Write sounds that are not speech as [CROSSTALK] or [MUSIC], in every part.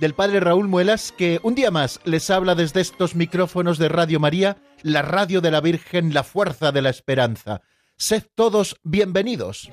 del Padre Raúl Muelas, que un día más les habla desde estos micrófonos de Radio María, la radio de la Virgen, la fuerza de la esperanza. Sed todos bienvenidos.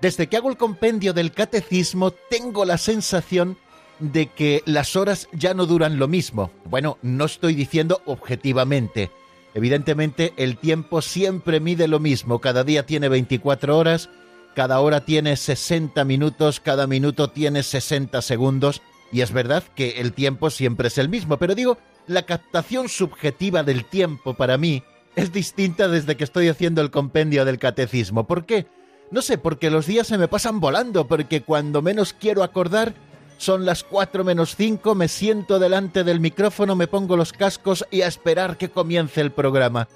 Desde que hago el compendio del catecismo tengo la sensación de que las horas ya no duran lo mismo. Bueno, no estoy diciendo objetivamente. Evidentemente el tiempo siempre mide lo mismo. Cada día tiene 24 horas, cada hora tiene 60 minutos, cada minuto tiene 60 segundos. Y es verdad que el tiempo siempre es el mismo, pero digo, la captación subjetiva del tiempo para mí es distinta desde que estoy haciendo el compendio del catecismo. ¿Por qué? No sé, porque los días se me pasan volando, porque cuando menos quiero acordar son las 4 menos 5, me siento delante del micrófono, me pongo los cascos y a esperar que comience el programa.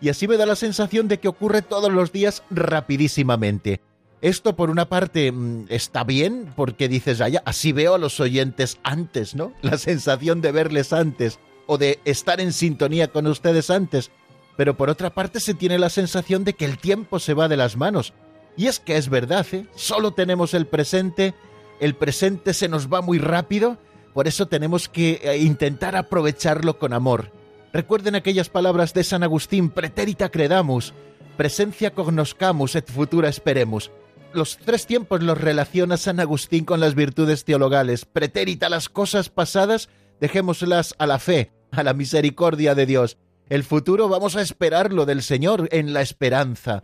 Y así me da la sensación de que ocurre todos los días rapidísimamente. Esto por una parte mm, está bien porque dices, ya, así veo a los oyentes antes, ¿no? [LAUGHS] La sensación de verles antes o de estar en sintonía con ustedes antes. Pero por otra parte se tiene la sensación de que el tiempo se va de las manos. Y es que es verdad, ¿eh? Solo tenemos el presente el presente se nos va muy rápido, por eso tenemos que eh, intentar aprovecharlo con amor. Recuerden aquellas palabras de San Agustín, pretérita credamus, presencia cognoscamus et futura esperemus. Los tres tiempos los relaciona San Agustín con las virtudes teologales. Pretérita las cosas pasadas, dejémoslas a la fe, a la misericordia de Dios. El futuro vamos a esperarlo del Señor en la esperanza.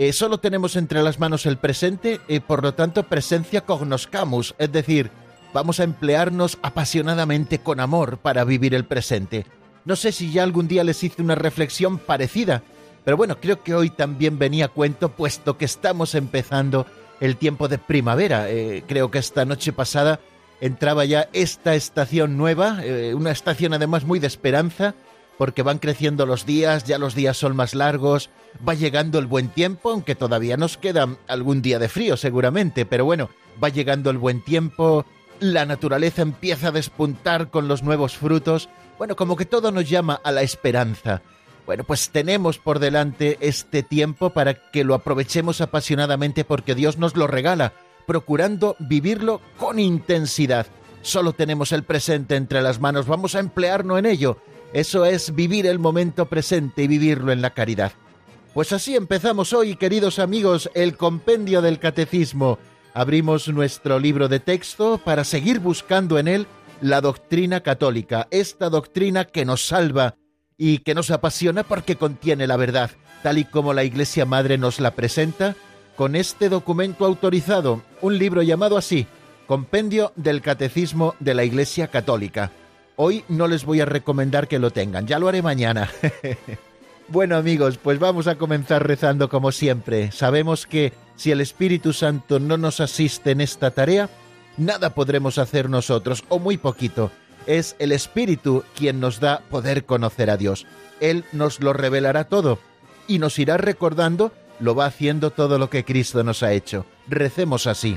Eh, solo tenemos entre las manos el presente, y por lo tanto presencia cognoscamus, es decir, vamos a emplearnos apasionadamente con amor para vivir el presente. No sé si ya algún día les hice una reflexión parecida, pero bueno, creo que hoy también venía a cuento, puesto que estamos empezando el tiempo de primavera. Eh, creo que esta noche pasada entraba ya esta estación nueva, eh, una estación además muy de esperanza, porque van creciendo los días, ya los días son más largos, va llegando el buen tiempo, aunque todavía nos queda algún día de frío seguramente, pero bueno, va llegando el buen tiempo, la naturaleza empieza a despuntar con los nuevos frutos, bueno, como que todo nos llama a la esperanza. Bueno, pues tenemos por delante este tiempo para que lo aprovechemos apasionadamente porque Dios nos lo regala, procurando vivirlo con intensidad. Solo tenemos el presente entre las manos, vamos a emplearnos en ello eso es vivir el momento presente y vivirlo en la caridad. Pues así empezamos hoy, queridos amigos, el compendio del catecismo. Abrimos nuestro libro de texto para seguir buscando en él la doctrina católica, esta doctrina que nos salva y que nos apasiona porque contiene la verdad, tal y como la Iglesia Madre nos la presenta, con este documento autorizado, un libro llamado así, Compendio del Catecismo de la Iglesia Católica. Hoy no les voy a recomendar que lo tengan, ya lo haré mañana. [LAUGHS] bueno amigos, pues vamos a comenzar rezando como siempre. Sabemos que si el Espíritu Santo no nos asiste en esta tarea, nada podremos hacer nosotros, o muy poquito. Es el Espíritu quien nos da poder conocer a Dios. Él nos lo revelará todo y nos irá recordando, lo va haciendo todo lo que Cristo nos ha hecho. Recemos así.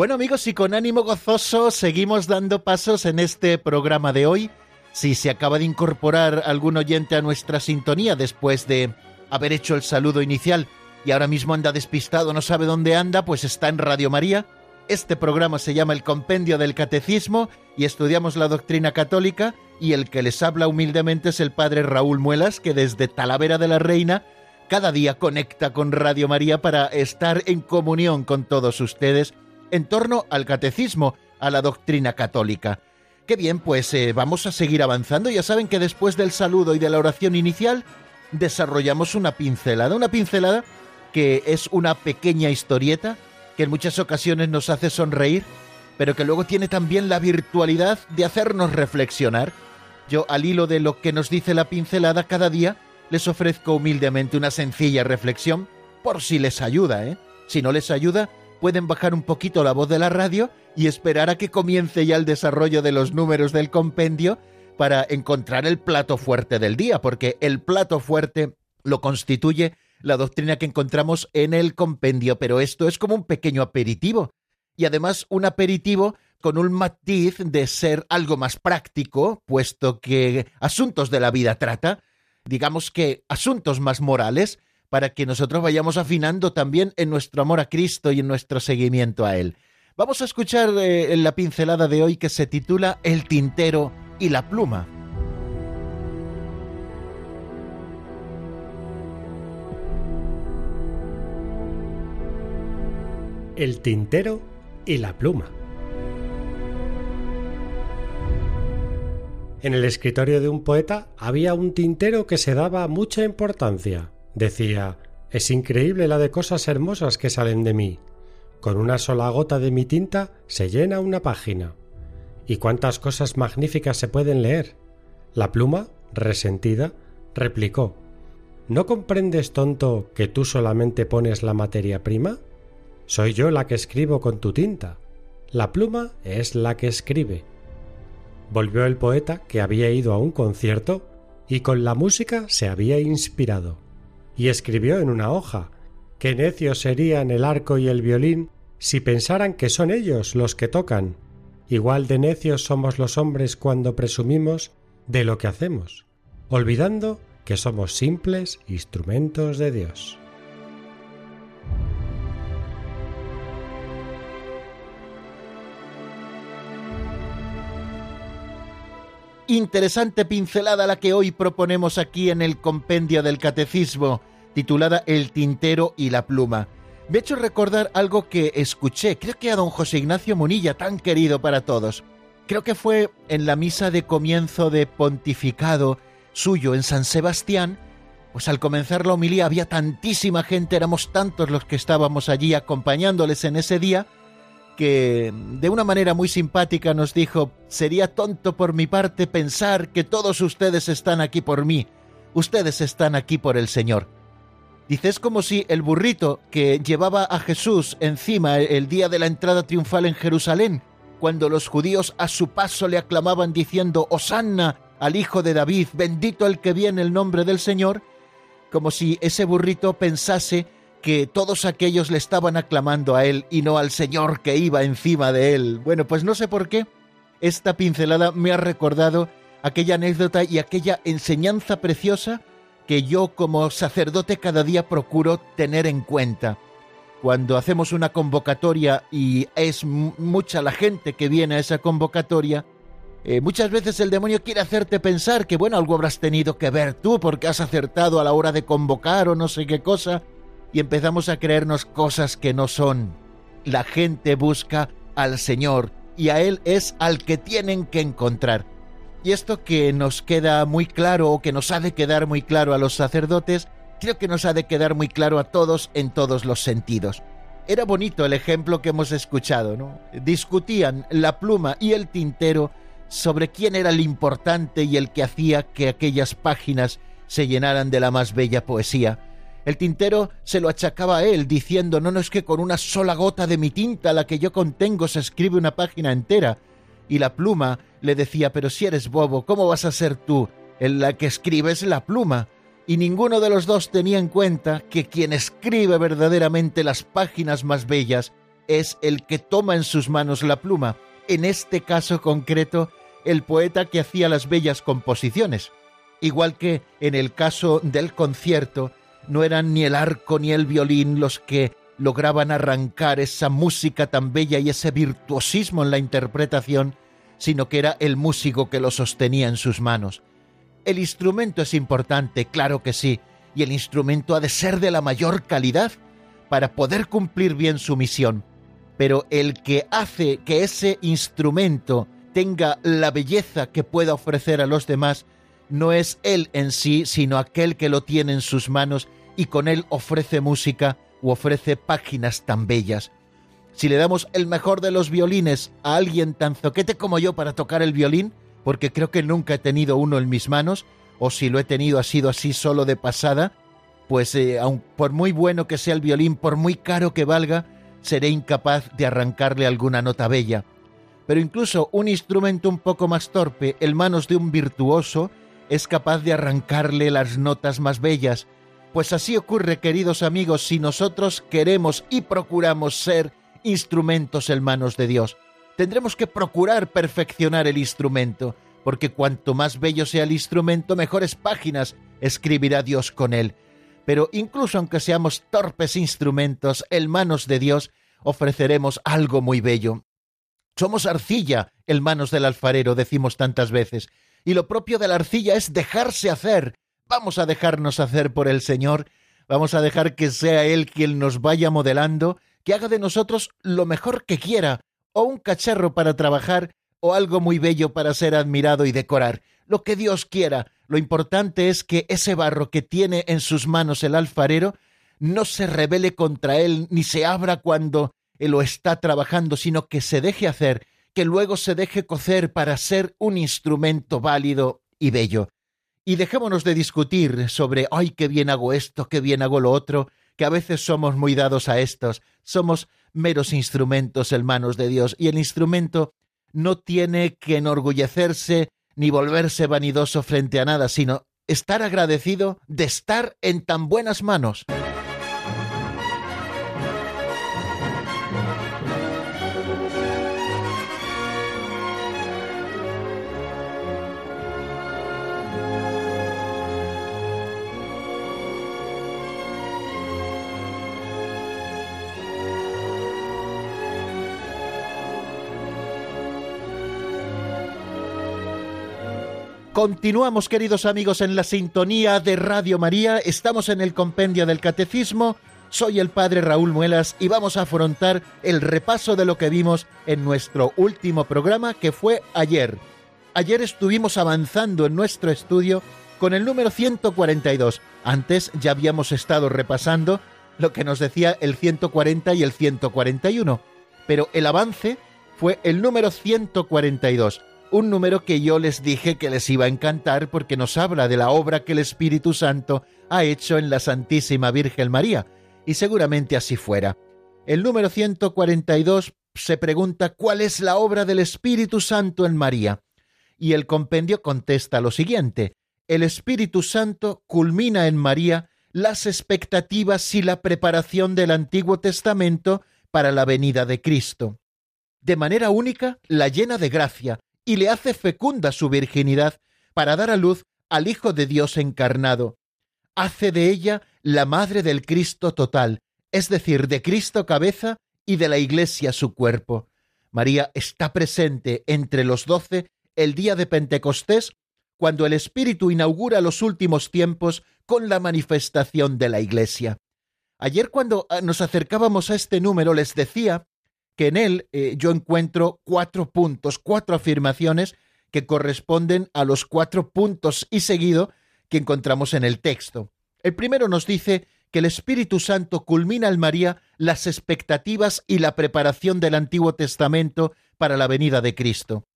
Bueno amigos y con ánimo gozoso seguimos dando pasos en este programa de hoy Si se acaba de incorporar algún oyente a nuestra sintonía después de haber hecho el saludo inicial y ahora mismo anda despistado, no sabe dónde anda, pues está en Radio María. Este programa se llama El Compendio del Catecismo y estudiamos la doctrina católica y el que les habla humildemente es el padre Raúl Muelas, que desde Talavera de la Reina cada día conecta con Radio María para estar en comunión con todos ustedes en torno al catecismo, a la doctrina católica. Qué bien, pues eh, vamos a seguir avanzando. Ya saben que después del saludo y de la oración inicial desarrollamos una pincelada, una pincelada que es una pequeña historieta que en muchas ocasiones nos hace sonreír, pero que luego tiene también la virtualidad de hacernos reflexionar. Yo, al hilo de lo que nos dice la pincelada cada día, les ofrezco humildemente una sencilla reflexión, por si les ayuda, ¿eh? Si no les ayuda, pueden bajar un poquito la voz de la radio y esperar a que comience ya el desarrollo de los números del compendio para encontrar el plato fuerte del día, porque el plato fuerte lo constituye la doctrina que encontramos en el compendio, pero esto es como un pequeño aperitivo. Y además un aperitivo con un matiz de ser algo más práctico, puesto que asuntos de la vida trata, digamos que asuntos más morales, para que nosotros vayamos afinando también en nuestro amor a Cristo y en nuestro seguimiento a Él. Vamos a escuchar eh, la pincelada de hoy que se titula El tintero y la pluma. el tintero y la pluma. En el escritorio de un poeta había un tintero que se daba mucha importancia. Decía Es increíble la de cosas hermosas que salen de mí. Con una sola gota de mi tinta se llena una página. ¿Y cuántas cosas magníficas se pueden leer? La pluma, resentida, replicó ¿No comprendes, tonto, que tú solamente pones la materia prima? Soy yo la que escribo con tu tinta. La pluma es la que escribe. Volvió el poeta que había ido a un concierto y con la música se había inspirado. Y escribió en una hoja qué necios serían el arco y el violín si pensaran que son ellos los que tocan. Igual de necios somos los hombres cuando presumimos de lo que hacemos, olvidando que somos simples instrumentos de Dios. Interesante pincelada la que hoy proponemos aquí en el compendio del catecismo, titulada El tintero y la pluma. Me ha hecho recordar algo que escuché, creo que a don José Ignacio Munilla, tan querido para todos. Creo que fue en la misa de comienzo de pontificado suyo en San Sebastián, pues al comenzar la homilía había tantísima gente, éramos tantos los que estábamos allí acompañándoles en ese día, que de una manera muy simpática nos dijo, sería tonto por mi parte pensar que todos ustedes están aquí por mí, ustedes están aquí por el Señor. Dice, es como si el burrito que llevaba a Jesús encima el día de la entrada triunfal en Jerusalén, cuando los judíos a su paso le aclamaban diciendo, Hosanna al Hijo de David, bendito el que viene el nombre del Señor, como si ese burrito pensase que todos aquellos le estaban aclamando a él y no al Señor que iba encima de él. Bueno, pues no sé por qué esta pincelada me ha recordado aquella anécdota y aquella enseñanza preciosa que yo como sacerdote cada día procuro tener en cuenta. Cuando hacemos una convocatoria y es mucha la gente que viene a esa convocatoria, eh, muchas veces el demonio quiere hacerte pensar que, bueno, algo habrás tenido que ver tú porque has acertado a la hora de convocar o no sé qué cosa, y empezamos a creernos cosas que no son. La gente busca al Señor y a Él es al que tienen que encontrar. Y esto que nos queda muy claro o que nos ha de quedar muy claro a los sacerdotes, creo que nos ha de quedar muy claro a todos en todos los sentidos. Era bonito el ejemplo que hemos escuchado, ¿no? Discutían la pluma y el tintero sobre quién era el importante y el que hacía que aquellas páginas se llenaran de la más bella poesía el tintero se lo achacaba a él, diciendo, no, no es que con una sola gota de mi tinta, la que yo contengo, se escribe una página entera. Y la pluma le decía, pero si eres bobo, ¿cómo vas a ser tú en la que escribes la pluma? Y ninguno de los dos tenía en cuenta que quien escribe verdaderamente las páginas más bellas es el que toma en sus manos la pluma. En este caso concreto, el poeta que hacía las bellas composiciones. Igual que en el caso del concierto, no eran ni el arco ni el violín los que lograban arrancar esa música tan bella y ese virtuosismo en la interpretación, sino que era el músico que lo sostenía en sus manos. El instrumento es importante, claro que sí, y el instrumento ha de ser de la mayor calidad para poder cumplir bien su misión. Pero el que hace que ese instrumento tenga la belleza que pueda ofrecer a los demás no es él en sí, sino aquel que lo tiene en sus manos y con él ofrece música o ofrece páginas tan bellas. Si le damos el mejor de los violines a alguien tan zoquete como yo para tocar el violín, porque creo que nunca he tenido uno en mis manos, o si lo he tenido ha sido así solo de pasada, pues eh, aun por muy bueno que sea el violín, por muy caro que valga, seré incapaz de arrancarle alguna nota bella. Pero incluso un instrumento un poco más torpe, en manos de un virtuoso, es capaz de arrancarle las notas más bellas, pues así ocurre, queridos amigos, si nosotros queremos y procuramos ser instrumentos en manos de Dios. Tendremos que procurar perfeccionar el instrumento, porque cuanto más bello sea el instrumento, mejores páginas escribirá Dios con él. Pero incluso aunque seamos torpes instrumentos en manos de Dios, ofreceremos algo muy bello. Somos arcilla en manos del alfarero, decimos tantas veces, y lo propio de la arcilla es dejarse hacer, Vamos a dejarnos hacer por el Señor, vamos a dejar que sea Él quien nos vaya modelando, que haga de nosotros lo mejor que quiera, o un cacharro para trabajar, o algo muy bello para ser admirado y decorar, lo que Dios quiera. Lo importante es que ese barro que tiene en sus manos el alfarero no se rebele contra él ni se abra cuando él lo está trabajando, sino que se deje hacer, que luego se deje cocer para ser un instrumento válido y bello. Y dejémonos de discutir sobre, ay, qué bien hago esto, qué bien hago lo otro, que a veces somos muy dados a estos, somos meros instrumentos en manos de Dios, y el instrumento no tiene que enorgullecerse ni volverse vanidoso frente a nada, sino estar agradecido de estar en tan buenas manos. Continuamos, queridos amigos, en la sintonía de Radio María. Estamos en el compendio del Catecismo. Soy el Padre Raúl Muelas y vamos a afrontar el repaso de lo que vimos en nuestro último programa que fue ayer. Ayer estuvimos avanzando en nuestro estudio con el número 142. Antes ya habíamos estado repasando lo que nos decía el 140 y el 141. Pero el avance fue el número 142 un número que yo les dije que les iba a encantar porque nos habla de la obra que el Espíritu Santo ha hecho en la Santísima Virgen María, y seguramente así fuera. El número 142 se pregunta cuál es la obra del Espíritu Santo en María, y el compendio contesta lo siguiente, el Espíritu Santo culmina en María las expectativas y la preparación del Antiguo Testamento para la venida de Cristo. De manera única, la llena de gracia, y le hace fecunda su virginidad para dar a luz al Hijo de Dios encarnado. Hace de ella la madre del Cristo total, es decir, de Cristo cabeza y de la Iglesia su cuerpo. María está presente entre los doce el día de Pentecostés, cuando el Espíritu inaugura los últimos tiempos con la manifestación de la Iglesia. Ayer cuando ah, nos acercábamos a este número les decía en él eh, yo encuentro cuatro puntos, cuatro afirmaciones que corresponden a los cuatro puntos y seguido que encontramos en el texto. El primero nos dice que el Espíritu Santo culmina en María las expectativas y la preparación del Antiguo Testamento para la venida de Cristo.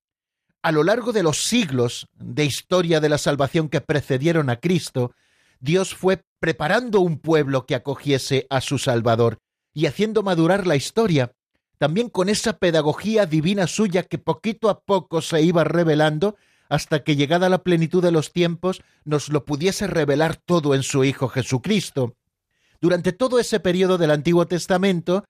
A lo largo de los siglos de historia de la salvación que precedieron a Cristo, Dios fue preparando un pueblo que acogiese a su Salvador y haciendo madurar la historia también con esa pedagogía divina suya que poquito a poco se iba revelando hasta que llegada la plenitud de los tiempos nos lo pudiese revelar todo en su Hijo Jesucristo. Durante todo ese periodo del Antiguo Testamento,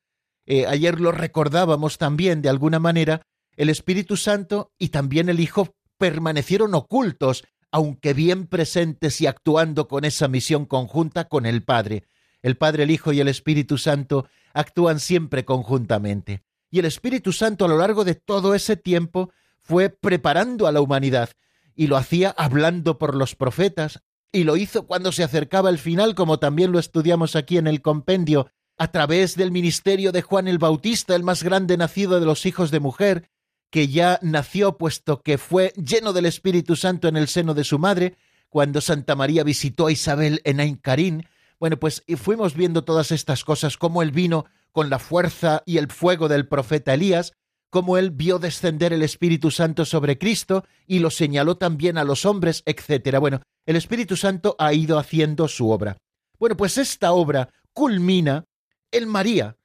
eh, ayer lo recordábamos también de alguna manera, el Espíritu Santo y también el Hijo permanecieron ocultos, aunque bien presentes y actuando con esa misión conjunta con el Padre. El Padre, el Hijo y el Espíritu Santo actúan siempre conjuntamente. Y el Espíritu Santo a lo largo de todo ese tiempo fue preparando a la humanidad, y lo hacía hablando por los profetas, y lo hizo cuando se acercaba el final, como también lo estudiamos aquí en el compendio, a través del ministerio de Juan el Bautista, el más grande nacido de los hijos de mujer, que ya nació puesto que fue lleno del Espíritu Santo en el seno de su madre, cuando Santa María visitó a Isabel en Aincarín. Bueno, pues fuimos viendo todas estas cosas, cómo él vino con la fuerza y el fuego del profeta Elías, cómo él vio descender el Espíritu Santo sobre Cristo y lo señaló también a los hombres, etc. Bueno, el Espíritu Santo ha ido haciendo su obra. Bueno, pues esta obra culmina en María,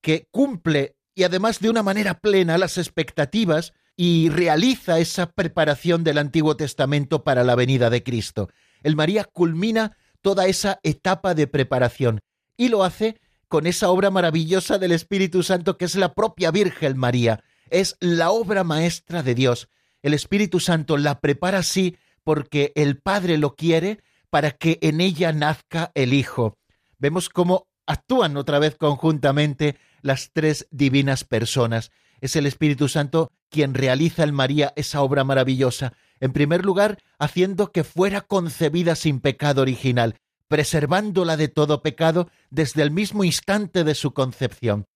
que cumple y además de una manera plena las expectativas y realiza esa preparación del Antiguo Testamento para la venida de Cristo. El María culmina toda esa etapa de preparación y lo hace con esa obra maravillosa del Espíritu Santo que es la propia Virgen María. Es la obra maestra de Dios. El Espíritu Santo la prepara así porque el Padre lo quiere para que en ella nazca el Hijo. Vemos cómo actúan otra vez conjuntamente las tres divinas personas. Es el Espíritu Santo quien realiza en María esa obra maravillosa, en primer lugar, haciendo que fuera concebida sin pecado original, preservándola de todo pecado desde el mismo instante de su concepción.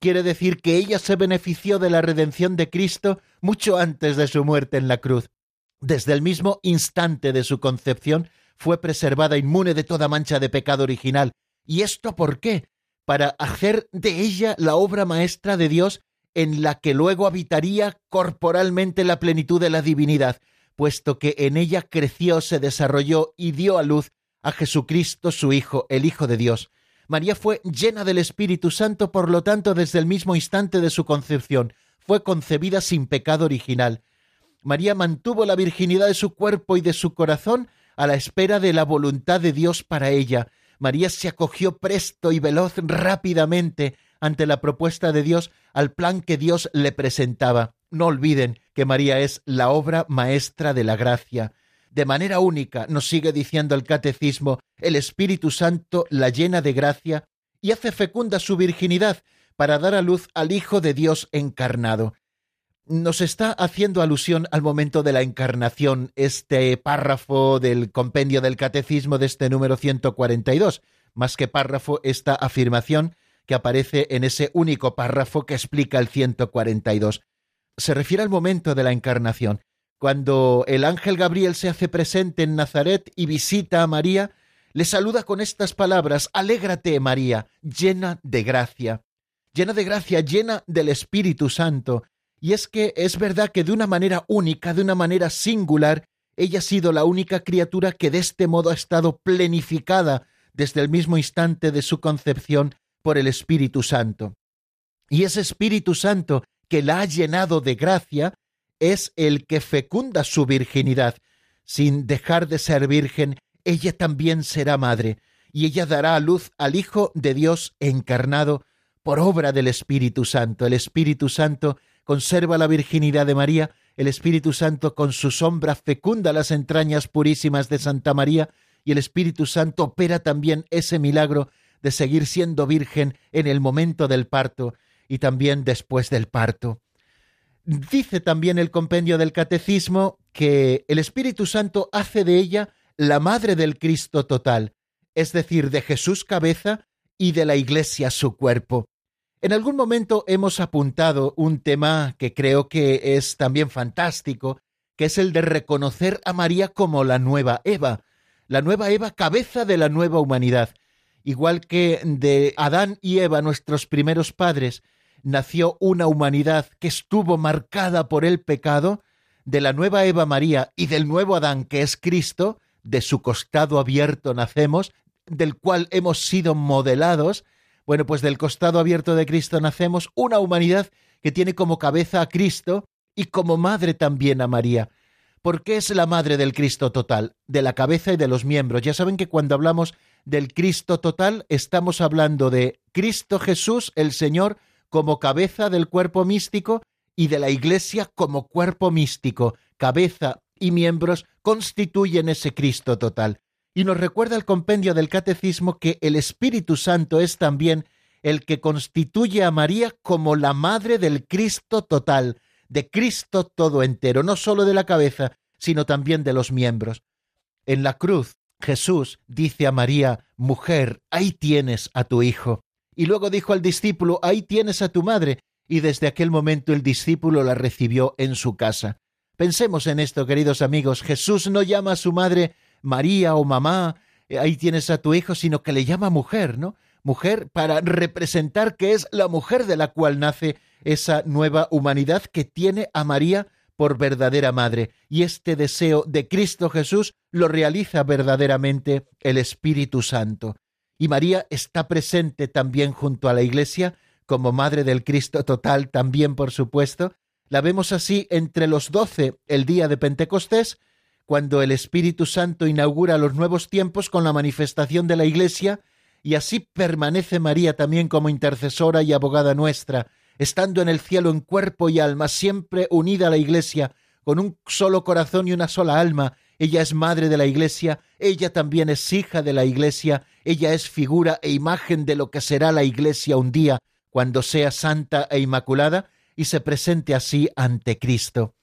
Quiere decir que ella se benefició de la redención de Cristo mucho antes de su muerte en la cruz. Desde el mismo instante de su concepción fue preservada inmune de toda mancha de pecado original, ¿Y esto por qué? Para hacer de ella la obra maestra de Dios en la que luego habitaría corporalmente la plenitud de la divinidad, puesto que en ella creció, se desarrolló y dio a luz a Jesucristo su Hijo, el Hijo de Dios. María fue llena del Espíritu Santo, por lo tanto, desde el mismo instante de su concepción, fue concebida sin pecado original. María mantuvo la virginidad de su cuerpo y de su corazón a la espera de la voluntad de Dios para ella, María se acogió presto y veloz rápidamente ante la propuesta de Dios al plan que Dios le presentaba. No olviden que María es la obra maestra de la gracia. De manera única, nos sigue diciendo el catecismo, el Espíritu Santo la llena de gracia y hace fecunda su virginidad para dar a luz al Hijo de Dios encarnado nos está haciendo alusión al momento de la encarnación este párrafo del compendio del catecismo de este número 142, más que párrafo esta afirmación que aparece en ese único párrafo que explica el 142. Se refiere al momento de la encarnación, cuando el ángel Gabriel se hace presente en Nazaret y visita a María, le saluda con estas palabras, Alégrate María, llena de gracia, llena de gracia, llena del Espíritu Santo, y es que es verdad que de una manera única, de una manera singular, ella ha sido la única criatura que de este modo ha estado plenificada desde el mismo instante de su concepción por el Espíritu Santo. Y ese Espíritu Santo que la ha llenado de gracia es el que fecunda su virginidad. Sin dejar de ser virgen, ella también será madre, y ella dará a luz al Hijo de Dios encarnado por obra del Espíritu Santo. El Espíritu Santo conserva la virginidad de María, el Espíritu Santo con su sombra fecunda las entrañas purísimas de Santa María, y el Espíritu Santo opera también ese milagro de seguir siendo virgen en el momento del parto y también después del parto. Dice también el compendio del Catecismo que el Espíritu Santo hace de ella la madre del Cristo total, es decir, de Jesús cabeza y de la Iglesia su cuerpo. En algún momento hemos apuntado un tema que creo que es también fantástico, que es el de reconocer a María como la nueva Eva, la nueva Eva cabeza de la nueva humanidad. Igual que de Adán y Eva, nuestros primeros padres, nació una humanidad que estuvo marcada por el pecado, de la nueva Eva María y del nuevo Adán que es Cristo, de su costado abierto nacemos, del cual hemos sido modelados, bueno, pues del costado abierto de Cristo nacemos una humanidad que tiene como cabeza a Cristo y como madre también a María. ¿Por qué es la madre del Cristo total? De la cabeza y de los miembros. Ya saben que cuando hablamos del Cristo total estamos hablando de Cristo Jesús, el Señor, como cabeza del cuerpo místico y de la Iglesia como cuerpo místico, cabeza y miembros constituyen ese Cristo total. Y nos recuerda el compendio del Catecismo que el Espíritu Santo es también el que constituye a María como la madre del Cristo total, de Cristo todo entero, no sólo de la cabeza, sino también de los miembros. En la cruz, Jesús dice a María, Mujer, ahí tienes a tu hijo. Y luego dijo al discípulo, Ahí tienes a tu madre. Y desde aquel momento el discípulo la recibió en su casa. Pensemos en esto, queridos amigos. Jesús no llama a su madre María o mamá, eh, ahí tienes a tu hijo, sino que le llama mujer, ¿no? Mujer para representar que es la mujer de la cual nace esa nueva humanidad que tiene a María por verdadera madre. Y este deseo de Cristo Jesús lo realiza verdaderamente el Espíritu Santo. Y María está presente también junto a la Iglesia, como Madre del Cristo total también, por supuesto. La vemos así entre los doce el día de Pentecostés, cuando el Espíritu Santo inaugura los nuevos tiempos con la manifestación de la Iglesia, y así permanece María también como intercesora y abogada nuestra, estando en el cielo en cuerpo y alma, siempre unida a la Iglesia, con un solo corazón y una sola alma. Ella es madre de la Iglesia, ella también es hija de la Iglesia, ella es figura e imagen de lo que será la Iglesia un día, cuando sea santa e inmaculada y se presente así ante Cristo.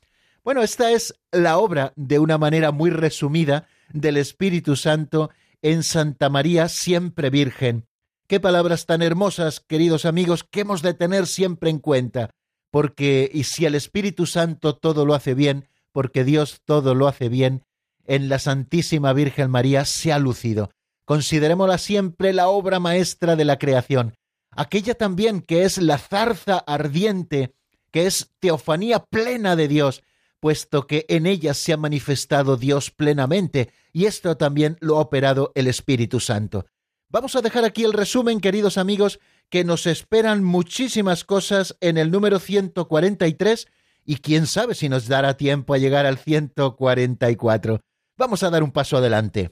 Bueno, esta es la obra, de una manera muy resumida, del Espíritu Santo en Santa María siempre Virgen. Qué palabras tan hermosas, queridos amigos, que hemos de tener siempre en cuenta, porque y si el Espíritu Santo todo lo hace bien, porque Dios todo lo hace bien, en la Santísima Virgen María se ha lucido. Considerémosla siempre la obra maestra de la creación, aquella también que es la zarza ardiente, que es teofanía plena de Dios, puesto que en ella se ha manifestado Dios plenamente, y esto también lo ha operado el Espíritu Santo. Vamos a dejar aquí el resumen, queridos amigos, que nos esperan muchísimas cosas en el número 143 y quién sabe si nos dará tiempo a llegar al 144. Vamos a dar un paso adelante.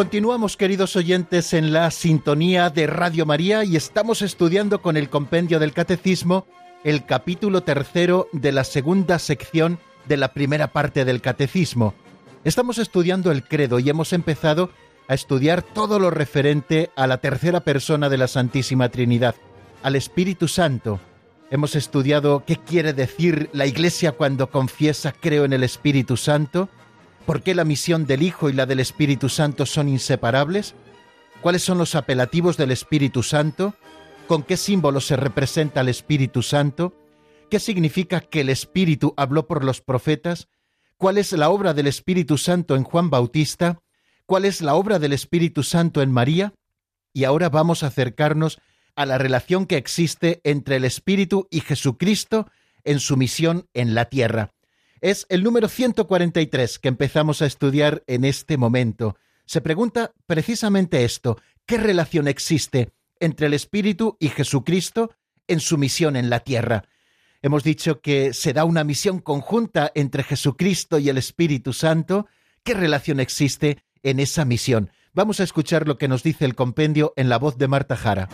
Continuamos, queridos oyentes, en la sintonía de Radio María y estamos estudiando con el compendio del Catecismo el capítulo tercero de la segunda sección de la primera parte del Catecismo. Estamos estudiando el credo y hemos empezado a estudiar todo lo referente a la tercera persona de la Santísima Trinidad, al Espíritu Santo. Hemos estudiado qué quiere decir la Iglesia cuando confiesa creo en el Espíritu Santo, ¿Por qué la misión del Hijo y la del Espíritu Santo son inseparables? ¿Cuáles son los apelativos del Espíritu Santo? ¿Con qué símbolo se representa el Espíritu Santo? ¿Qué significa que el Espíritu habló por los profetas? ¿Cuál es la obra del Espíritu Santo en Juan Bautista? ¿Cuál es la obra del Espíritu Santo en María? Y ahora vamos a acercarnos a la relación que existe entre el Espíritu y Jesucristo en su misión en la tierra. Es el número 143 que empezamos a estudiar en este momento. Se pregunta precisamente esto, ¿qué relación existe entre el Espíritu y Jesucristo en su misión en la tierra? Hemos dicho que se da una misión conjunta entre Jesucristo y el Espíritu Santo. ¿Qué relación existe en esa misión? Vamos a escuchar lo que nos dice el compendio en la voz de Marta Jara.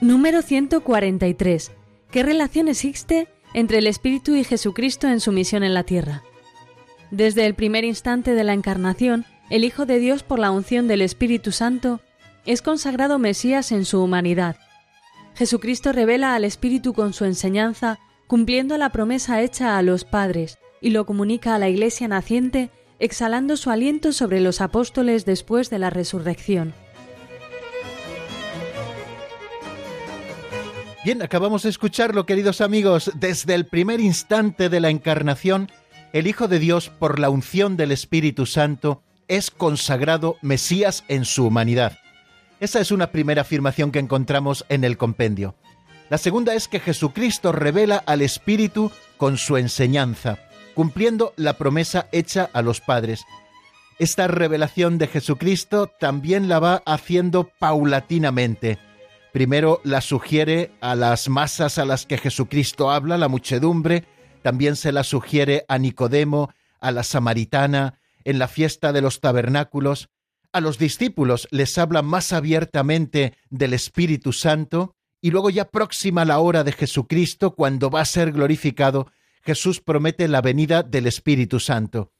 Número 143. ¿Qué relación existe entre el Espíritu y Jesucristo en su misión en la tierra? Desde el primer instante de la encarnación, el Hijo de Dios por la unción del Espíritu Santo es consagrado Mesías en su humanidad. Jesucristo revela al Espíritu con su enseñanza, cumpliendo la promesa hecha a los padres, y lo comunica a la Iglesia naciente, exhalando su aliento sobre los apóstoles después de la resurrección. Bien, acabamos de escucharlo, queridos amigos, desde el primer instante de la encarnación, el Hijo de Dios, por la unción del Espíritu Santo, es consagrado Mesías en su humanidad. Esa es una primera afirmación que encontramos en el compendio. La segunda es que Jesucristo revela al Espíritu con su enseñanza, cumpliendo la promesa hecha a los padres. Esta revelación de Jesucristo también la va haciendo paulatinamente. Primero la sugiere a las masas a las que Jesucristo habla, la muchedumbre, también se la sugiere a Nicodemo, a la samaritana, en la fiesta de los tabernáculos, a los discípulos les habla más abiertamente del Espíritu Santo, y luego ya próxima la hora de Jesucristo, cuando va a ser glorificado, Jesús promete la venida del Espíritu Santo.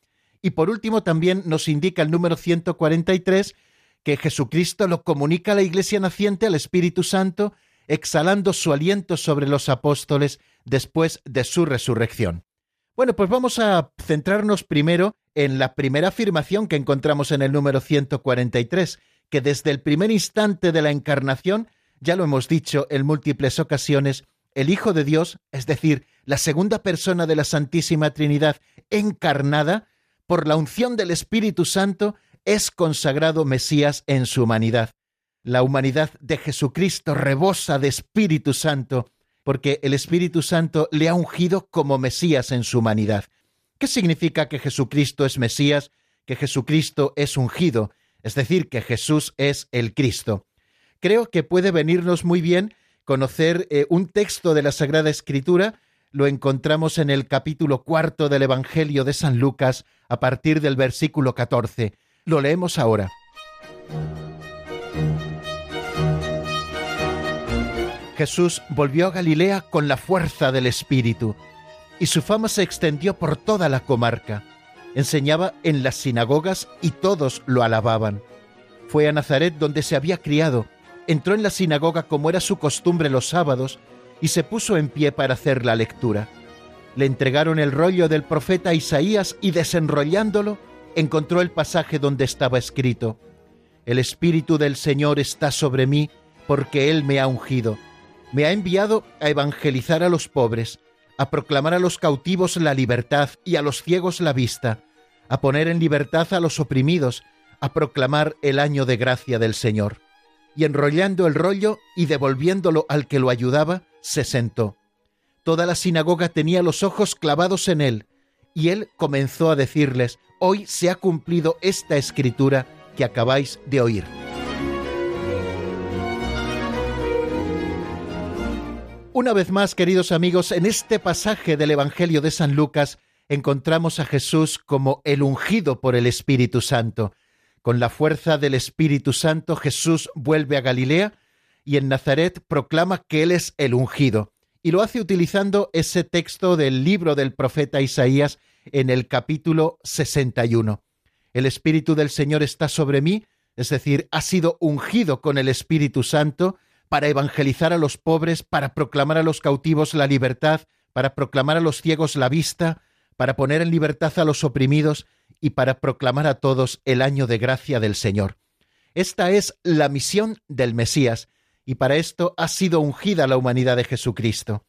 Y por último también nos indica el número 143 que Jesucristo lo comunica a la iglesia naciente al Espíritu Santo, exhalando su aliento sobre los apóstoles después de su resurrección. Bueno, pues vamos a centrarnos primero en la primera afirmación que encontramos en el número 143, que desde el primer instante de la encarnación, ya lo hemos dicho en múltiples ocasiones, el Hijo de Dios, es decir, la segunda persona de la Santísima Trinidad encarnada, por la unción del Espíritu Santo, es consagrado Mesías en su humanidad. La humanidad de Jesucristo rebosa de Espíritu Santo, porque el Espíritu Santo le ha ungido como Mesías en su humanidad. ¿Qué significa que Jesucristo es Mesías, que Jesucristo es ungido, es decir, que Jesús es el Cristo? Creo que puede venirnos muy bien conocer eh, un texto de la Sagrada Escritura, lo encontramos en el capítulo cuarto del Evangelio de San Lucas, a partir del versículo 14. Lo leemos ahora. Jesús volvió a Galilea con la fuerza del Espíritu, y su fama se extendió por toda la comarca. Enseñaba en las sinagogas y todos lo alababan. Fue a Nazaret donde se había criado, entró en la sinagoga como era su costumbre los sábados, y se puso en pie para hacer la lectura. Le entregaron el rollo del profeta Isaías y desenrollándolo, encontró el pasaje donde estaba escrito, El Espíritu del Señor está sobre mí, porque Él me ha ungido me ha enviado a evangelizar a los pobres, a proclamar a los cautivos la libertad y a los ciegos la vista, a poner en libertad a los oprimidos, a proclamar el año de gracia del Señor. Y enrollando el rollo y devolviéndolo al que lo ayudaba, se sentó. Toda la sinagoga tenía los ojos clavados en él, y él comenzó a decirles, Hoy se ha cumplido esta escritura que acabáis de oír. Una vez más, queridos amigos, en este pasaje del Evangelio de San Lucas encontramos a Jesús como el ungido por el Espíritu Santo. Con la fuerza del Espíritu Santo Jesús vuelve a Galilea y en Nazaret proclama que Él es el ungido. Y lo hace utilizando ese texto del libro del profeta Isaías en el capítulo 61. El Espíritu del Señor está sobre mí, es decir, ha sido ungido con el Espíritu Santo, para evangelizar a los pobres, para proclamar a los cautivos la libertad, para proclamar a los ciegos la vista, para poner en libertad a los oprimidos y para proclamar a todos el año de gracia del Señor. Esta es la misión del Mesías, y para esto ha sido ungida la humanidad de Jesucristo.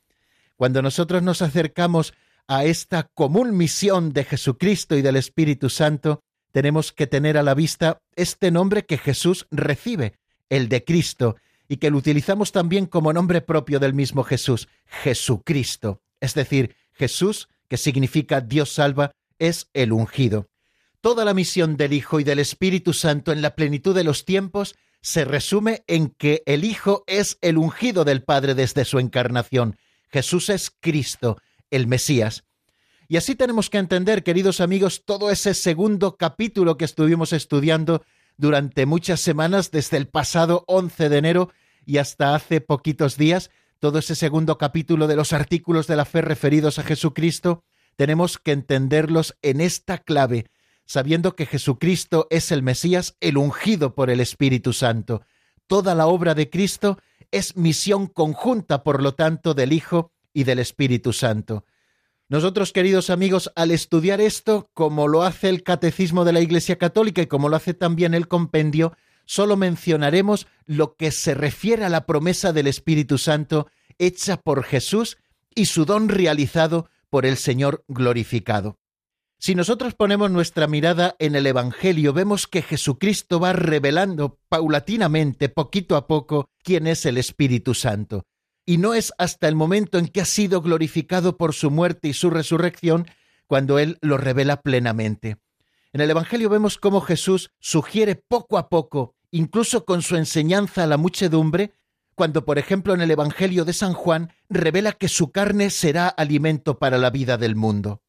Cuando nosotros nos acercamos a esta común misión de Jesucristo y del Espíritu Santo, tenemos que tener a la vista este nombre que Jesús recibe, el de Cristo, y que lo utilizamos también como nombre propio del mismo Jesús, Jesucristo. Es decir, Jesús, que significa Dios salva, es el ungido. Toda la misión del Hijo y del Espíritu Santo en la plenitud de los tiempos se resume en que el Hijo es el ungido del Padre desde su encarnación. Jesús es Cristo, el Mesías. Y así tenemos que entender, queridos amigos, todo ese segundo capítulo que estuvimos estudiando durante muchas semanas desde el pasado 11 de enero y hasta hace poquitos días, todo ese segundo capítulo de los artículos de la fe referidos a Jesucristo, tenemos que entenderlos en esta clave, sabiendo que Jesucristo es el Mesías, el ungido por el Espíritu Santo. Toda la obra de Cristo es misión conjunta, por lo tanto, del Hijo y del Espíritu Santo. Nosotros, queridos amigos, al estudiar esto, como lo hace el Catecismo de la Iglesia Católica y como lo hace también el compendio, solo mencionaremos lo que se refiere a la promesa del Espíritu Santo hecha por Jesús y su don realizado por el Señor glorificado. Si nosotros ponemos nuestra mirada en el Evangelio, vemos que Jesucristo va revelando paulatinamente, poquito a poco, quién es el Espíritu Santo. Y no es hasta el momento en que ha sido glorificado por su muerte y su resurrección cuando Él lo revela plenamente. En el Evangelio vemos cómo Jesús sugiere poco a poco, incluso con su enseñanza a la muchedumbre, cuando por ejemplo en el Evangelio de San Juan revela que su carne será alimento para la vida del mundo.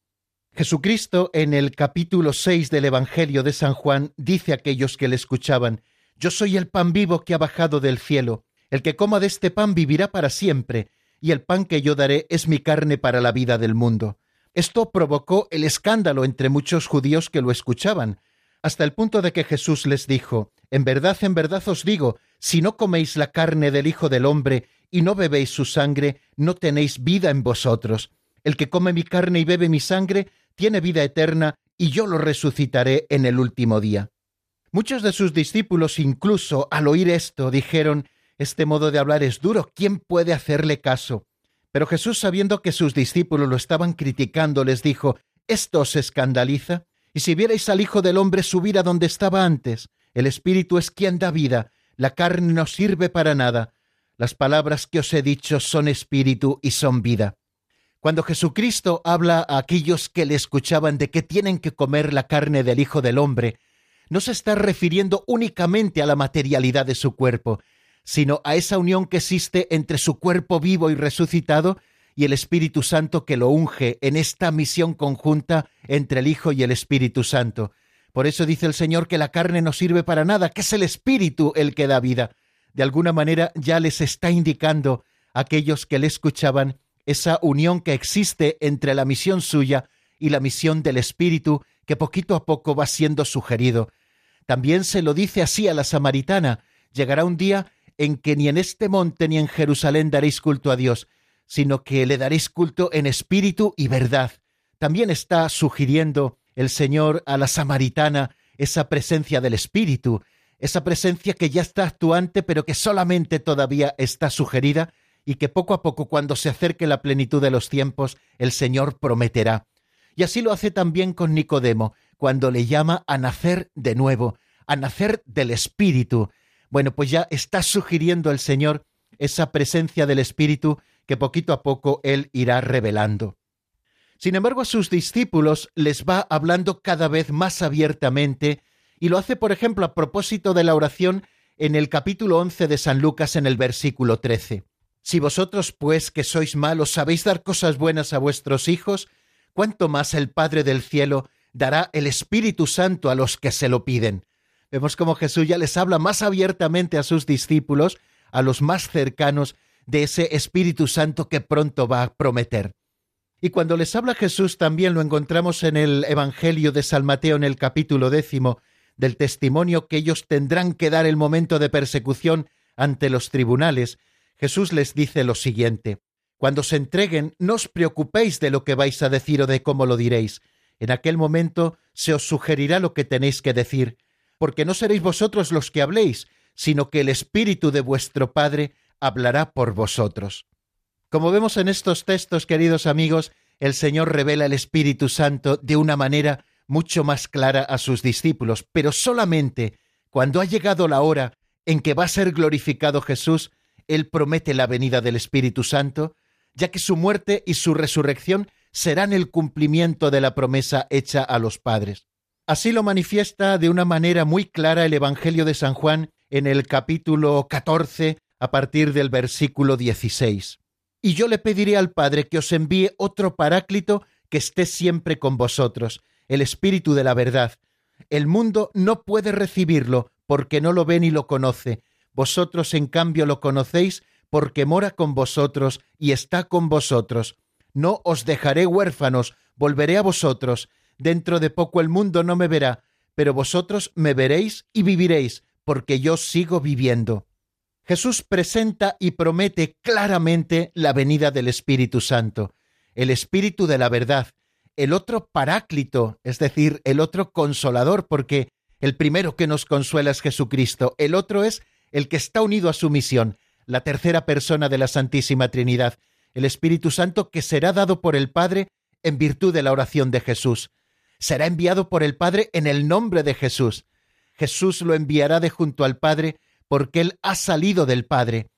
Jesucristo en el capítulo 6 del Evangelio de San Juan dice a aquellos que le escuchaban, Yo soy el pan vivo que ha bajado del cielo, el que coma de este pan vivirá para siempre, y el pan que yo daré es mi carne para la vida del mundo. Esto provocó el escándalo entre muchos judíos que lo escuchaban, hasta el punto de que Jesús les dijo, En verdad, en verdad os digo, si no coméis la carne del Hijo del Hombre y no bebéis su sangre, no tenéis vida en vosotros. El que come mi carne y bebe mi sangre tiene vida eterna y yo lo resucitaré en el último día. Muchos de sus discípulos incluso al oír esto dijeron, Este modo de hablar es duro, ¿quién puede hacerle caso? Pero Jesús, sabiendo que sus discípulos lo estaban criticando, les dijo, ¿esto os escandaliza? Y si vierais al Hijo del Hombre subir a donde estaba antes, el Espíritu es quien da vida, la carne no sirve para nada. Las palabras que os he dicho son espíritu y son vida. Cuando Jesucristo habla a aquellos que le escuchaban de que tienen que comer la carne del Hijo del Hombre, no se está refiriendo únicamente a la materialidad de su cuerpo, sino a esa unión que existe entre su cuerpo vivo y resucitado y el Espíritu Santo que lo unge en esta misión conjunta entre el Hijo y el Espíritu Santo. Por eso dice el Señor que la carne no sirve para nada, que es el Espíritu el que da vida. De alguna manera ya les está indicando a aquellos que le escuchaban esa unión que existe entre la misión suya y la misión del Espíritu que poquito a poco va siendo sugerido. También se lo dice así a la samaritana, llegará un día en que ni en este monte ni en Jerusalén daréis culto a Dios, sino que le daréis culto en espíritu y verdad. También está sugiriendo el Señor a la samaritana esa presencia del Espíritu, esa presencia que ya está actuante pero que solamente todavía está sugerida y que poco a poco, cuando se acerque la plenitud de los tiempos, el Señor prometerá. Y así lo hace también con Nicodemo, cuando le llama a nacer de nuevo, a nacer del Espíritu. Bueno, pues ya está sugiriendo el Señor esa presencia del Espíritu que poquito a poco Él irá revelando. Sin embargo, a sus discípulos les va hablando cada vez más abiertamente y lo hace, por ejemplo, a propósito de la oración en el capítulo 11 de San Lucas en el versículo 13. Si vosotros, pues, que sois malos, sabéis dar cosas buenas a vuestros hijos, ¿cuánto más el Padre del cielo dará el Espíritu Santo a los que se lo piden? Vemos como Jesús ya les habla más abiertamente a sus discípulos, a los más cercanos, de ese Espíritu Santo que pronto va a prometer. Y cuando les habla Jesús también lo encontramos en el Evangelio de San Mateo en el capítulo décimo, del testimonio que ellos tendrán que dar el momento de persecución ante los tribunales, Jesús les dice lo siguiente, Cuando se entreguen, no os preocupéis de lo que vais a decir o de cómo lo diréis. En aquel momento se os sugerirá lo que tenéis que decir, porque no seréis vosotros los que habléis, sino que el Espíritu de vuestro Padre hablará por vosotros. Como vemos en estos textos, queridos amigos, el Señor revela el Espíritu Santo de una manera mucho más clara a sus discípulos, pero solamente cuando ha llegado la hora en que va a ser glorificado Jesús, él promete la venida del Espíritu Santo, ya que su muerte y su resurrección serán el cumplimiento de la promesa hecha a los padres. Así lo manifiesta de una manera muy clara el Evangelio de San Juan en el capítulo 14 a partir del versículo 16. Y yo le pediré al Padre que os envíe otro paráclito que esté siempre con vosotros, el Espíritu de la verdad. El mundo no puede recibirlo porque no lo ve ni lo conoce, vosotros en cambio lo conocéis porque mora con vosotros y está con vosotros. No os dejaré huérfanos, volveré a vosotros. Dentro de poco el mundo no me verá, pero vosotros me veréis y viviréis, porque yo sigo viviendo. Jesús presenta y promete claramente la venida del Espíritu Santo, el Espíritu de la verdad, el otro paráclito, es decir, el otro consolador, porque el primero que nos consuela es Jesucristo, el otro es el que está unido a su misión, la tercera persona de la Santísima Trinidad, el Espíritu Santo que será dado por el Padre en virtud de la oración de Jesús. Será enviado por el Padre en el nombre de Jesús. Jesús lo enviará de junto al Padre porque Él ha salido del Padre.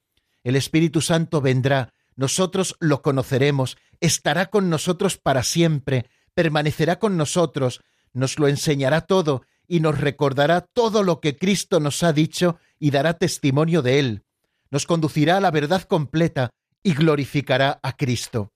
El Espíritu Santo vendrá, nosotros lo conoceremos, estará con nosotros para siempre, permanecerá con nosotros, nos lo enseñará todo y nos recordará todo lo que Cristo nos ha dicho y dará testimonio de Él. Nos conducirá a la verdad completa y glorificará a Cristo.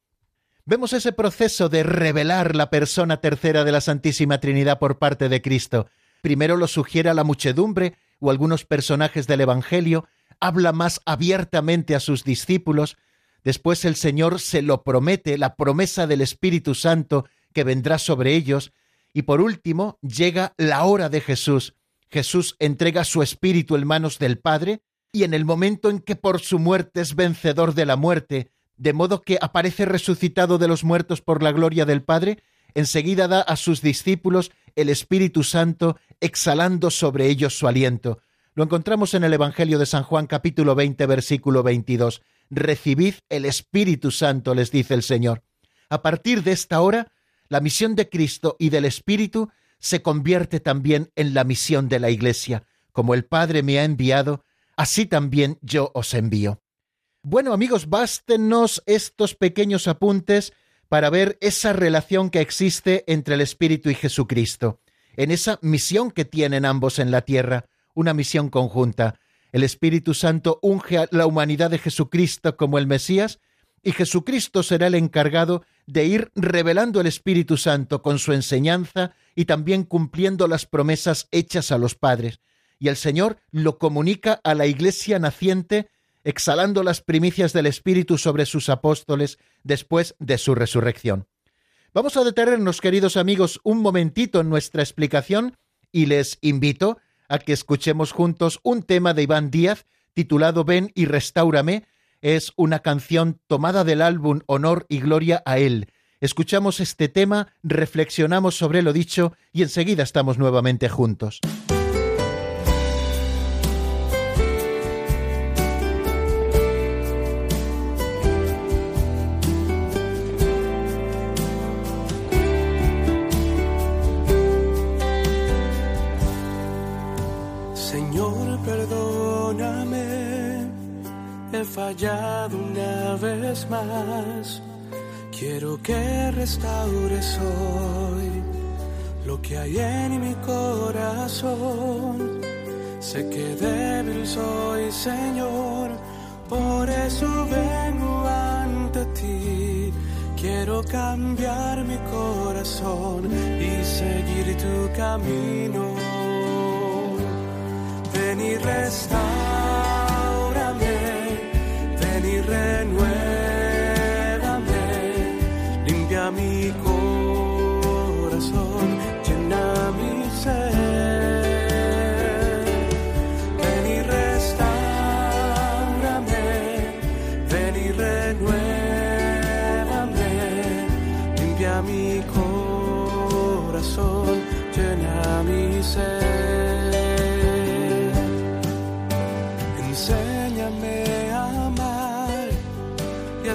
Vemos ese proceso de revelar la persona tercera de la Santísima Trinidad por parte de Cristo. Primero lo sugiere a la muchedumbre o algunos personajes del Evangelio, habla más abiertamente a sus discípulos, después el Señor se lo promete, la promesa del Espíritu Santo que vendrá sobre ellos, y por último llega la hora de Jesús. Jesús entrega su espíritu en manos del Padre, y en el momento en que por su muerte es vencedor de la muerte, de modo que aparece resucitado de los muertos por la gloria del Padre, enseguida da a sus discípulos el Espíritu Santo, exhalando sobre ellos su aliento. Lo encontramos en el Evangelio de San Juan capítulo 20 versículo 22. Recibid el Espíritu Santo, les dice el Señor. A partir de esta hora, la misión de Cristo y del Espíritu se convierte también en la misión de la Iglesia. Como el Padre me ha enviado, así también yo os envío. Bueno amigos, bástenos estos pequeños apuntes para ver esa relación que existe entre el Espíritu y Jesucristo, en esa misión que tienen ambos en la tierra, una misión conjunta. El Espíritu Santo unge a la humanidad de Jesucristo como el Mesías y Jesucristo será el encargado de ir revelando el Espíritu Santo con su enseñanza y también cumpliendo las promesas hechas a los padres. Y el Señor lo comunica a la iglesia naciente, exhalando las primicias del Espíritu sobre sus apóstoles después de su resurrección. Vamos a detenernos, queridos amigos, un momentito en nuestra explicación y les invito a que escuchemos juntos un tema de Iván Díaz titulado Ven y restaurame, es una canción tomada del álbum Honor y Gloria a Él. Escuchamos este tema, reflexionamos sobre lo dicho y enseguida estamos nuevamente juntos. Fallado una vez más. Quiero que restaures hoy lo que hay en mi corazón. Sé que débil soy, Señor, por eso vengo ante ti. Quiero cambiar mi corazón y seguir tu camino. Ven y ran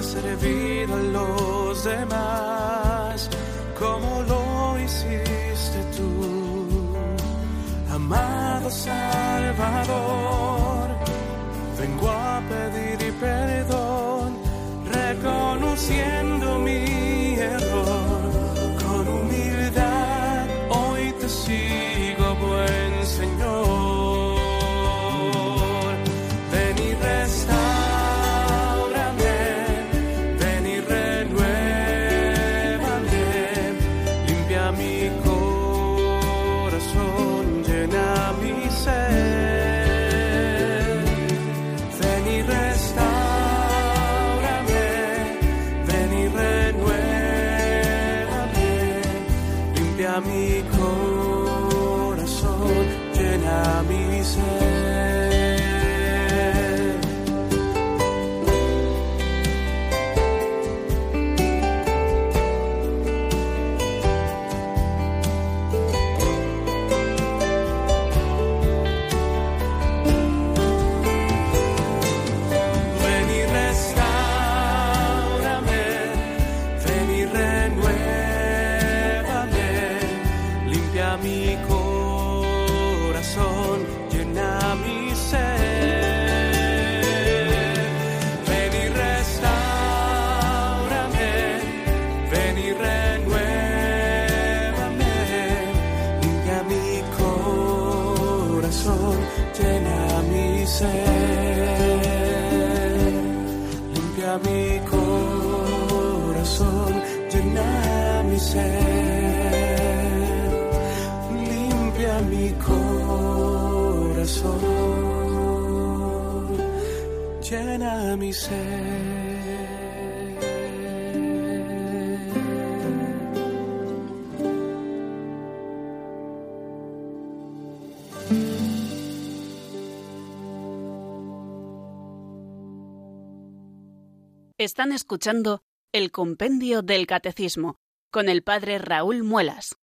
servir a los demás como lo hiciste tú, amado Salvador. Vengo a pedir perdón, reconociendo corazón, llena mi ser, limpia mi corazón, llena mi ser, limpia mi corazón, llena mi ser. Están escuchando el Compendio del Catecismo con el Padre Raúl Muelas.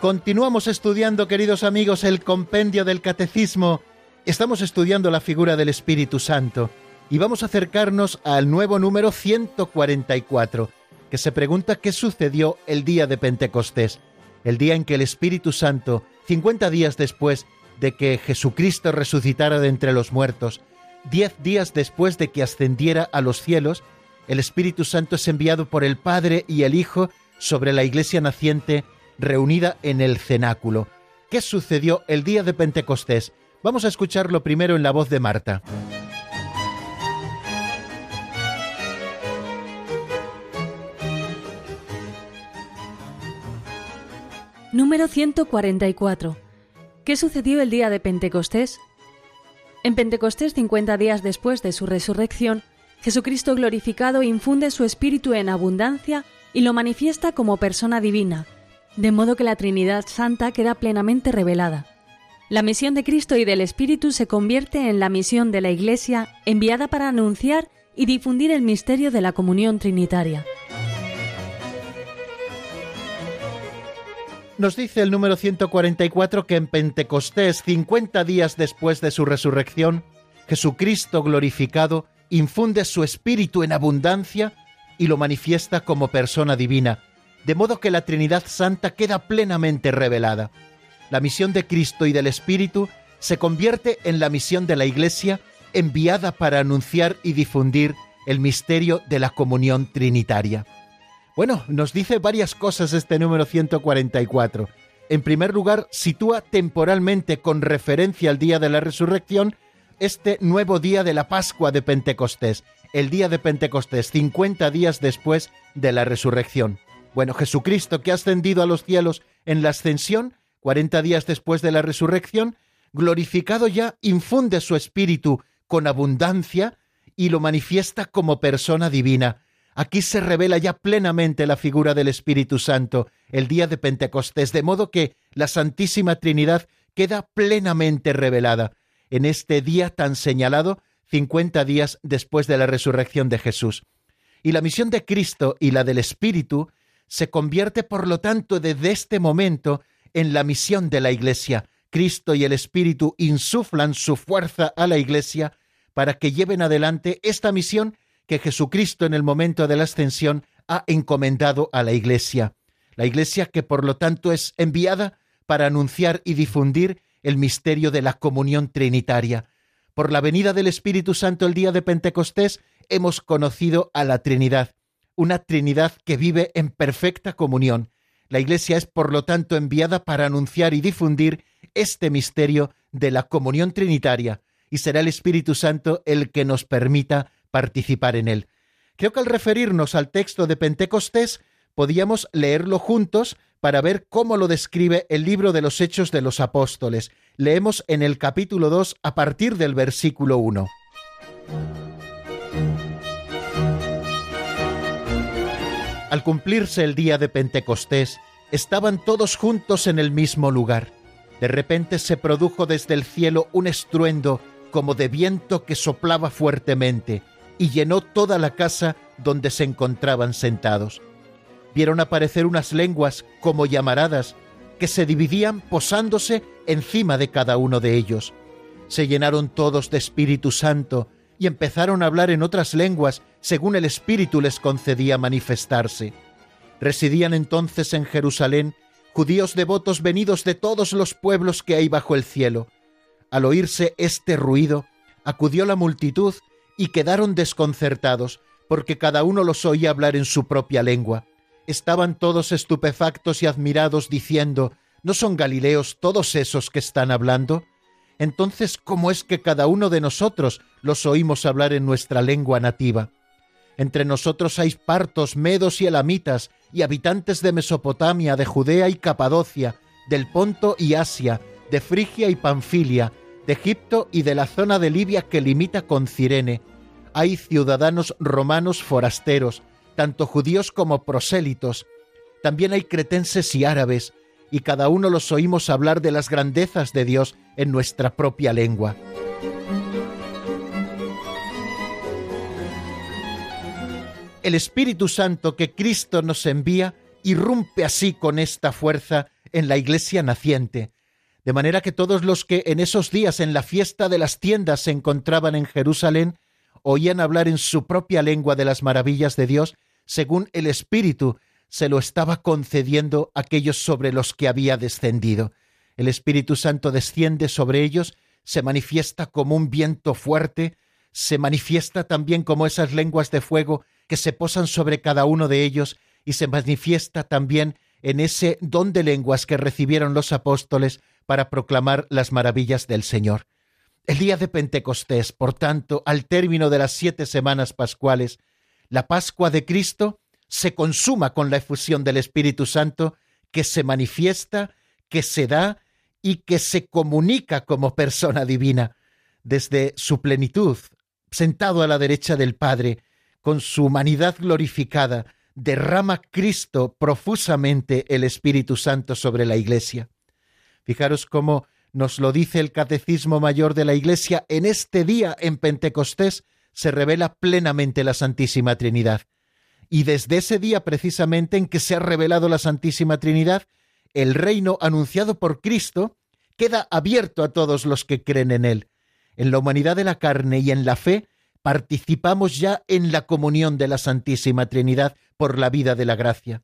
Continuamos estudiando, queridos amigos, el compendio del catecismo. Estamos estudiando la figura del Espíritu Santo y vamos a acercarnos al nuevo número 144, que se pregunta qué sucedió el día de Pentecostés, el día en que el Espíritu Santo, 50 días después de que Jesucristo resucitara de entre los muertos, diez días después de que ascendiera a los cielos, el Espíritu Santo es enviado por el Padre y el Hijo sobre la iglesia naciente reunida en el cenáculo. ¿Qué sucedió el día de Pentecostés? Vamos a escucharlo primero en la voz de Marta. Número 144. ¿Qué sucedió el día de Pentecostés? En Pentecostés, 50 días después de su resurrección, Jesucristo glorificado infunde su espíritu en abundancia y lo manifiesta como persona divina, de modo que la Trinidad Santa queda plenamente revelada. La misión de Cristo y del Espíritu se convierte en la misión de la Iglesia enviada para anunciar y difundir el misterio de la comunión trinitaria. Nos dice el número 144 que en Pentecostés, 50 días después de su resurrección, Jesucristo glorificado infunde su espíritu en abundancia y lo manifiesta como persona divina, de modo que la Trinidad Santa queda plenamente revelada. La misión de Cristo y del Espíritu se convierte en la misión de la Iglesia enviada para anunciar y difundir el misterio de la comunión trinitaria. Bueno, nos dice varias cosas este número 144. En primer lugar, sitúa temporalmente con referencia al día de la resurrección este nuevo día de la Pascua de Pentecostés, el día de Pentecostés, 50 días después de la resurrección. Bueno, Jesucristo que ha ascendido a los cielos en la ascensión, 40 días después de la resurrección, glorificado ya, infunde su espíritu con abundancia y lo manifiesta como persona divina, Aquí se revela ya plenamente la figura del Espíritu Santo el día de Pentecostés, de modo que la Santísima Trinidad queda plenamente revelada en este día tan señalado, 50 días después de la resurrección de Jesús. Y la misión de Cristo y la del Espíritu se convierte, por lo tanto, desde este momento en la misión de la Iglesia. Cristo y el Espíritu insuflan su fuerza a la Iglesia para que lleven adelante esta misión que Jesucristo en el momento de la ascensión ha encomendado a la Iglesia. La Iglesia que por lo tanto es enviada para anunciar y difundir el misterio de la comunión trinitaria. Por la venida del Espíritu Santo el día de Pentecostés hemos conocido a la Trinidad, una Trinidad que vive en perfecta comunión. La Iglesia es por lo tanto enviada para anunciar y difundir este misterio de la comunión trinitaria, y será el Espíritu Santo el que nos permita participar en él. Creo que al referirnos al texto de Pentecostés, podíamos leerlo juntos para ver cómo lo describe el libro de los Hechos de los Apóstoles. Leemos en el capítulo 2 a partir del versículo 1. Al cumplirse el día de Pentecostés, estaban todos juntos en el mismo lugar. De repente se produjo desde el cielo un estruendo como de viento que soplaba fuertemente y llenó toda la casa donde se encontraban sentados. Vieron aparecer unas lenguas como llamaradas que se dividían posándose encima de cada uno de ellos. Se llenaron todos de Espíritu Santo y empezaron a hablar en otras lenguas según el Espíritu les concedía manifestarse. Residían entonces en Jerusalén judíos devotos venidos de todos los pueblos que hay bajo el cielo. Al oírse este ruido, acudió la multitud y quedaron desconcertados, porque cada uno los oía hablar en su propia lengua. Estaban todos estupefactos y admirados, diciendo, ¿No son Galileos todos esos que están hablando? Entonces, ¿cómo es que cada uno de nosotros los oímos hablar en nuestra lengua nativa? Entre nosotros hay partos, medos y elamitas, y habitantes de Mesopotamia, de Judea y Capadocia, del Ponto y Asia, de Frigia y Panfilia, de Egipto y de la zona de Libia que limita con Cirene. Hay ciudadanos romanos forasteros, tanto judíos como prosélitos. También hay cretenses y árabes, y cada uno los oímos hablar de las grandezas de Dios en nuestra propia lengua. El Espíritu Santo que Cristo nos envía irrumpe así con esta fuerza en la iglesia naciente, de manera que todos los que en esos días en la fiesta de las tiendas se encontraban en Jerusalén oían hablar en su propia lengua de las maravillas de Dios, según el Espíritu se lo estaba concediendo aquellos sobre los que había descendido. El Espíritu Santo desciende sobre ellos, se manifiesta como un viento fuerte, se manifiesta también como esas lenguas de fuego que se posan sobre cada uno de ellos y se manifiesta también en ese don de lenguas que recibieron los apóstoles para proclamar las maravillas del Señor. El día de Pentecostés, por tanto, al término de las siete semanas pascuales, la Pascua de Cristo se consuma con la efusión del Espíritu Santo que se manifiesta, que se da y que se comunica como persona divina. Desde su plenitud, sentado a la derecha del Padre, con su humanidad glorificada, derrama Cristo profusamente el Espíritu Santo sobre la Iglesia. Fijaros cómo nos lo dice el Catecismo Mayor de la Iglesia, en este día, en Pentecostés, se revela plenamente la Santísima Trinidad. Y desde ese día precisamente en que se ha revelado la Santísima Trinidad, el reino anunciado por Cristo queda abierto a todos los que creen en Él. En la humanidad de la carne y en la fe participamos ya en la comunión de la Santísima Trinidad por la vida de la gracia.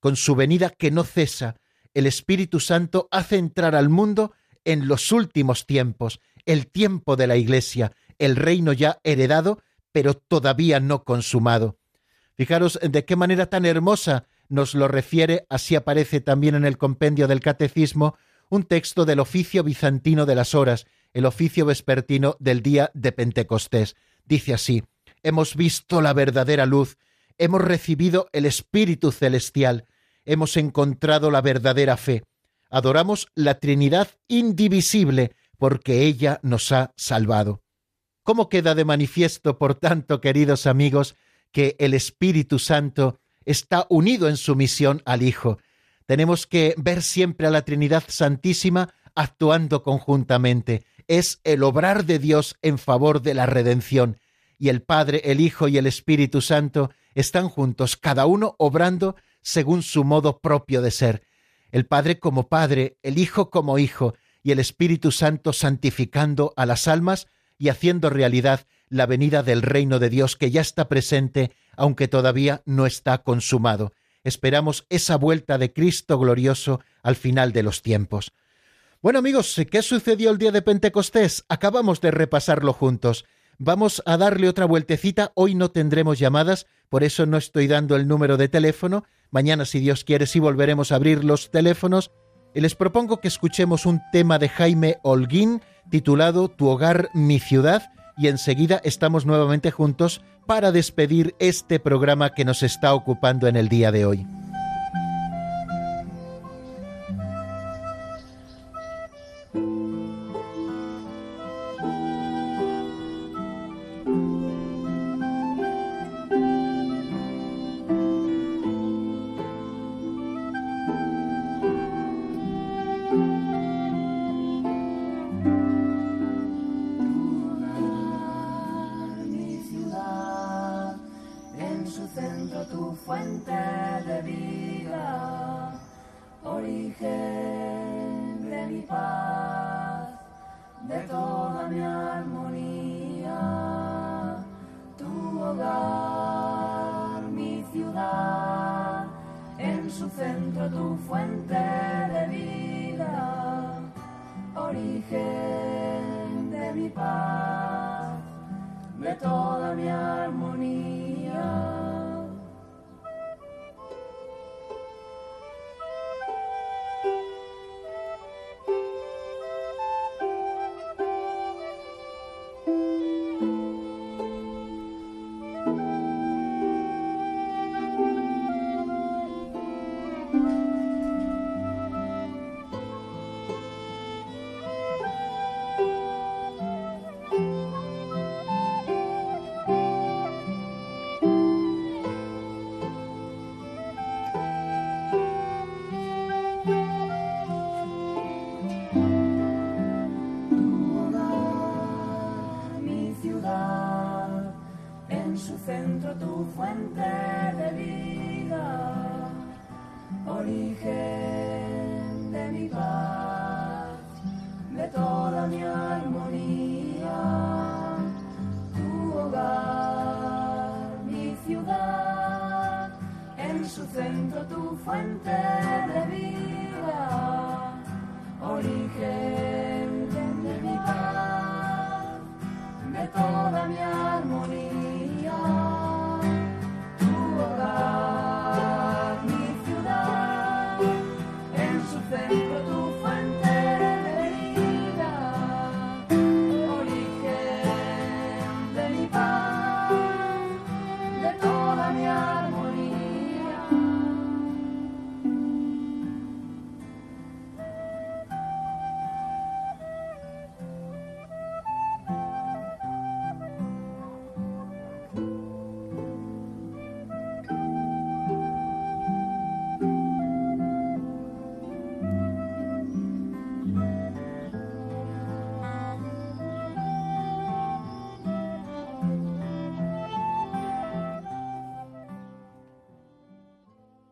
Con su venida que no cesa, el Espíritu Santo hace entrar al mundo en los últimos tiempos, el tiempo de la Iglesia, el reino ya heredado, pero todavía no consumado. Fijaros de qué manera tan hermosa nos lo refiere, así aparece también en el compendio del Catecismo, un texto del oficio bizantino de las horas, el oficio vespertino del día de Pentecostés. Dice así, hemos visto la verdadera luz, hemos recibido el Espíritu Celestial, hemos encontrado la verdadera fe, adoramos la Trinidad indivisible, porque ella nos ha salvado. ¿Cómo queda de manifiesto, por tanto, queridos amigos, que el Espíritu Santo está unido en su misión al Hijo? Tenemos que ver siempre a la Trinidad Santísima actuando conjuntamente, es el obrar de Dios en favor de la redención, y el Padre, el Hijo y el Espíritu Santo están juntos, cada uno obrando según su modo propio de ser. El Padre como Padre, el Hijo como Hijo, y el Espíritu Santo santificando a las almas y haciendo realidad la venida del reino de Dios que ya está presente, aunque todavía no está consumado. Esperamos esa vuelta de Cristo glorioso al final de los tiempos. Bueno amigos, ¿qué sucedió el día de Pentecostés? Acabamos de repasarlo juntos. Vamos a darle otra vueltecita. Hoy no tendremos llamadas, por eso no estoy dando el número de teléfono. Mañana, si Dios quiere, sí volveremos a abrir los teléfonos. Les propongo que escuchemos un tema de Jaime Holguín titulado Tu hogar, mi ciudad. Y enseguida estamos nuevamente juntos para despedir este programa que nos está ocupando en el día de hoy.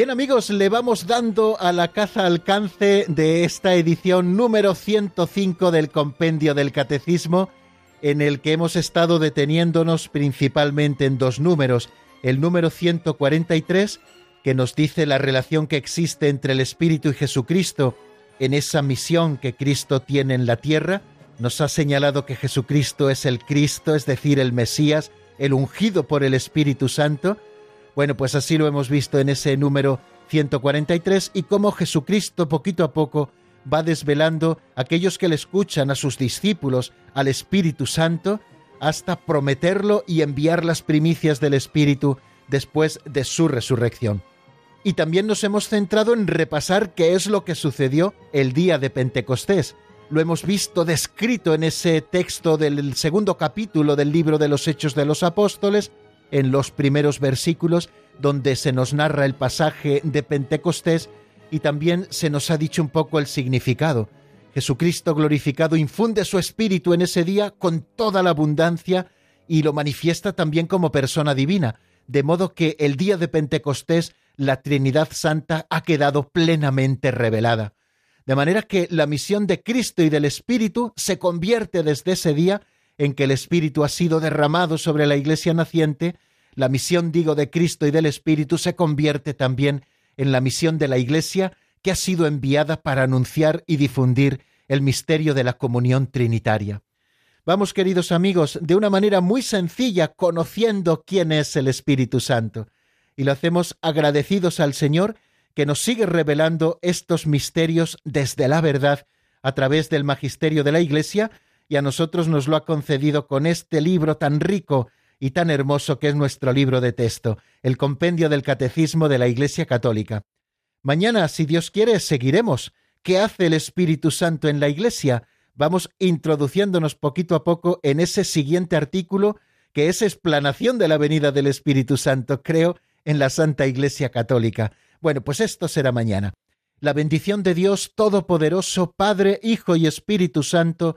Bien amigos, le vamos dando a la caza alcance de esta edición número 105 del Compendio del Catecismo, en el que hemos estado deteniéndonos principalmente en dos números. El número 143, que nos dice la relación que existe entre el Espíritu y Jesucristo en esa misión que Cristo tiene en la tierra. Nos ha señalado que Jesucristo es el Cristo, es decir, el Mesías, el ungido por el Espíritu Santo. Bueno, pues así lo hemos visto en ese número 143 y cómo Jesucristo poquito a poco va desvelando a aquellos que le escuchan, a sus discípulos, al Espíritu Santo, hasta prometerlo y enviar las primicias del Espíritu después de su resurrección. Y también nos hemos centrado en repasar qué es lo que sucedió el día de Pentecostés. Lo hemos visto descrito en ese texto del segundo capítulo del libro de los Hechos de los Apóstoles, en los primeros versículos donde se nos narra el pasaje de Pentecostés y también se nos ha dicho un poco el significado. Jesucristo glorificado infunde su espíritu en ese día con toda la abundancia y lo manifiesta también como persona divina, de modo que el día de Pentecostés la Trinidad Santa ha quedado plenamente revelada. De manera que la misión de Cristo y del Espíritu se convierte desde ese día en que el Espíritu ha sido derramado sobre la Iglesia naciente, la misión, digo, de Cristo y del Espíritu se convierte también en la misión de la Iglesia que ha sido enviada para anunciar y difundir el misterio de la comunión trinitaria. Vamos, queridos amigos, de una manera muy sencilla, conociendo quién es el Espíritu Santo. Y lo hacemos agradecidos al Señor que nos sigue revelando estos misterios desde la verdad a través del magisterio de la Iglesia y a nosotros nos lo ha concedido con este libro tan rico y tan hermoso que es nuestro libro de texto, el compendio del Catecismo de la Iglesia Católica. Mañana, si Dios quiere, seguiremos. ¿Qué hace el Espíritu Santo en la Iglesia? Vamos introduciéndonos poquito a poco en ese siguiente artículo que es explanación de la venida del Espíritu Santo, creo, en la Santa Iglesia Católica. Bueno, pues esto será mañana. La bendición de Dios Todopoderoso, Padre, Hijo y Espíritu Santo,